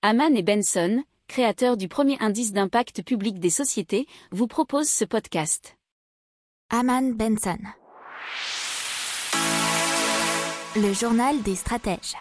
Haman et Benson, créateurs du premier indice d'impact public des sociétés, vous proposent ce podcast. Haman Benson. Le journal des stratèges.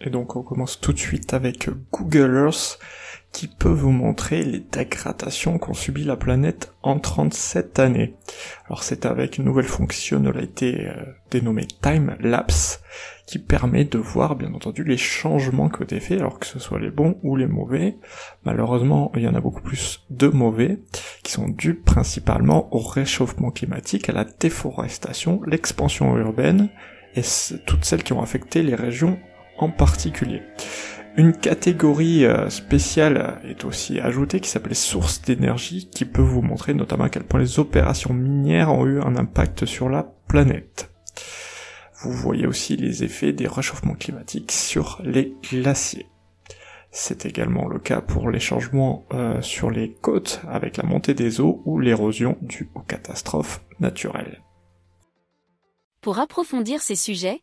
Et donc on commence tout de suite avec Google Earth qui peut vous montrer les dégradations qu'ont subi la planète en 37 années. Alors c'est avec une nouvelle fonctionnalité euh, dénommée Time Lapse qui permet de voir bien entendu les changements que été faits, alors que ce soit les bons ou les mauvais. Malheureusement, il y en a beaucoup plus de mauvais, qui sont dus principalement au réchauffement climatique, à la déforestation, l'expansion urbaine, et toutes celles qui ont affecté les régions en particulier. Une catégorie euh, spéciale est aussi ajoutée qui s'appelle sources d'énergie qui peut vous montrer notamment à quel point les opérations minières ont eu un impact sur la planète. Vous voyez aussi les effets des réchauffements climatiques sur les glaciers. C'est également le cas pour les changements euh, sur les côtes avec la montée des eaux ou l'érosion due aux catastrophes naturelles. Pour approfondir ces sujets,